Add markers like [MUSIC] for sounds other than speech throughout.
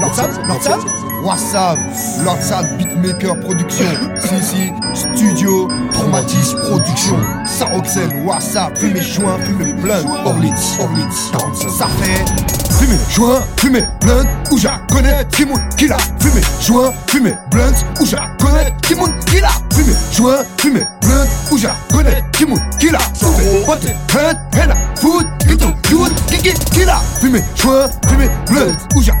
Lordsab, Lordsab, WhatsApp, Lordsab Beatmaker Production, [COUGHS] Sisi, Studio, Traumatis Production, Saroxen, WhatsApp, fumé joint, fumé blunt, Orlitz, Orlitz, ça fait Fumé joint, fumé blunt, où j'ai connais Kimoun Killa, fumé. Joint, fumé blunt, où j'ai connais Kimoun Killa, fumé. Joint, fumé blunt, où j'ai connais Kimoun Killa, fumé pote, blunt, henna, food, ghetto, youth, kiki, killa, fumé. Joint, fumé blunt, où j'ai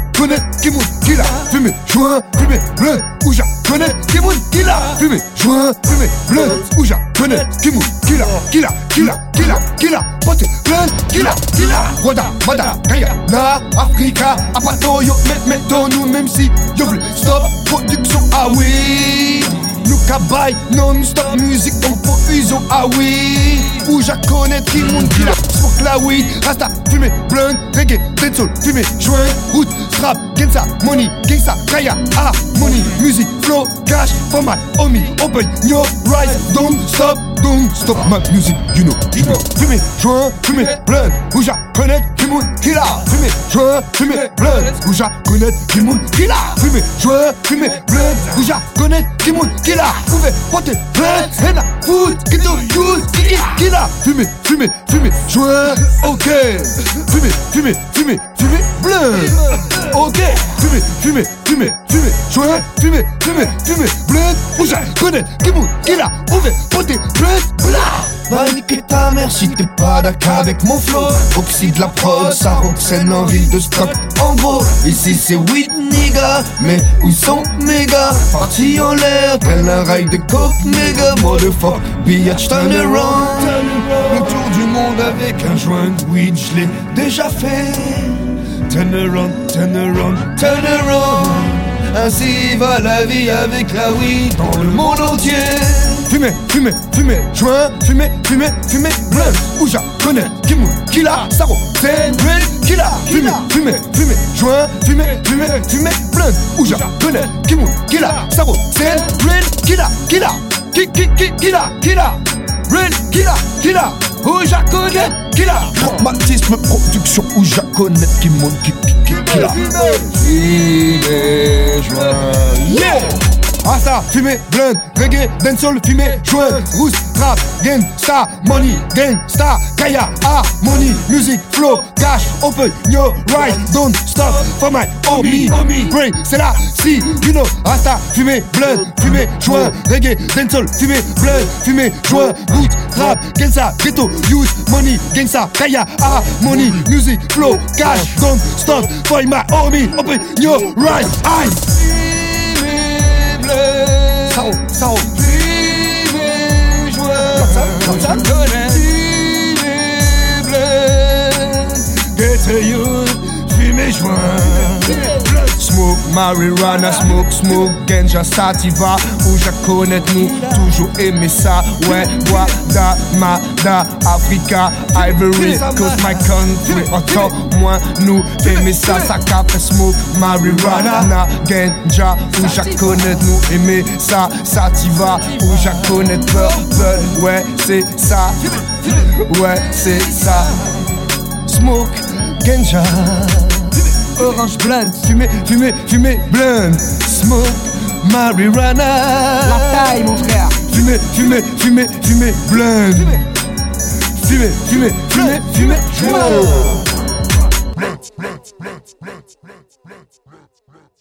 Kimoun Killa, fumé joint, fumé blunt, où j'ai connais. Kimoun Killa, fumé joint, fumé blunt, où j'ai connais. Kimoun Killa, Killa, Killa, Killa, Killa, pote, blunt, Killa, Killa, Wada, Wada, Kaya, Na, Africa, Apato, yo, met, met, dans nous, même si, yo, stop, production, ah oui. Nous cabaye, non-stop musique, on profusion, ah oui. Où j'ai connais qui qui la smoke la weed, rasta, fumé, blunt, reggae, dancehall, fumé, joint, route, strap, gensa, money, gangsta, kaya, ah, money, music, flow, cash, for my homie, open your rise, don't stop, don't stop. My music, you know, you know. Fumé, joint, fumé, blunt, où j'ai connais qui moun qui la? Fumé, joint, fumé, blunt, où j'ai connais qui moun qui la? Fumé, joint, fumé, blunt, où j'ai connais qui moun qui la? Pouvez porter blunt, henna, food, ghetto, youth, kiki, killa, fumé, fumé, fumé, joint, ok, fumé, fumé, fumé, fumé, blunt, ok, fumé, fumé, fumé, fumé, joint, fumé, fumé, fumé, où j'ai connais qui moun qui la pouvez porter blunt, blunt. Va niquer ta mère si t'es pas d'accord avec mon flow. Oxyde la prod, ça roxène en ville de stock. En gros, ici c'est weed nigga Mais où sont mes gars? Partis en l'air, tel un rail de coke nigga. Motherfuck, bitch turn around. Le tour du monde avec un joint de weed, je l'ai déjà fait Turn around, turn around, turn around ainsi va la vie avec la weed dans le monde entier. Fumé, fumé, fumé, joint, fumé, fumé, fumé, blunt. Ouja, connaît, Kimoun, Killa, Saro, Ten, Red, Killa. Fumé, fumé, fumé, joint, fumé, fumé, fumé, blunt. Ouja, connaît, Kimoun, Killa, Saro, Ten, Red, Killa, Killa. Ki, ki, ki, Killa, Killa. Red, Killa, Killa. Ouja, connaît, Killa. Traumatisme, production, Kimoun, ki, ki, ki, Killa. Fumé, joint, yeah! Rasta, fumé, blunt, reggae, dancehall, fumé, joint, rousse, trap, gangsta, money, gangsta, kaya, ah, money, music, flow, cash, open your right, don't stop for my hobby, brain, c'est là, si, you know, Rasta, fumé, blunt, fumé, joint, reggae, dancehall, fumé, blunt, fumé, joint, route, trap, gangsta, ghetto, youth, money, gangsta, kaya, ah, money, music, flow, cash, don't stop for my homie, open your right eyes. Sao, sao Fumé, joint Comme ça, connais Fumé, bleu Get you Fumé, joint Smoke, marijuana, smoke, smoke, ganja, sativa Où je connais nous, toujours aimé ça. Ouais, Wada, Mada, Africa, Ivory Cause my country, autant moins nous aimer ça. Ça capte smoke, marijuana, na, ganja Où je connais nous aimer ça, sativa Où je connais purple, ouais c'est ça. Ouais c'est ça. Smoke, ganja Orange blunt, fumé, fumé, fumé, blunt. Smoke, marijuana. La taille, mon frère. Fumé, fumé, fumé, fumé, blunt. Fumé, fumé, fumé, fumé, fumé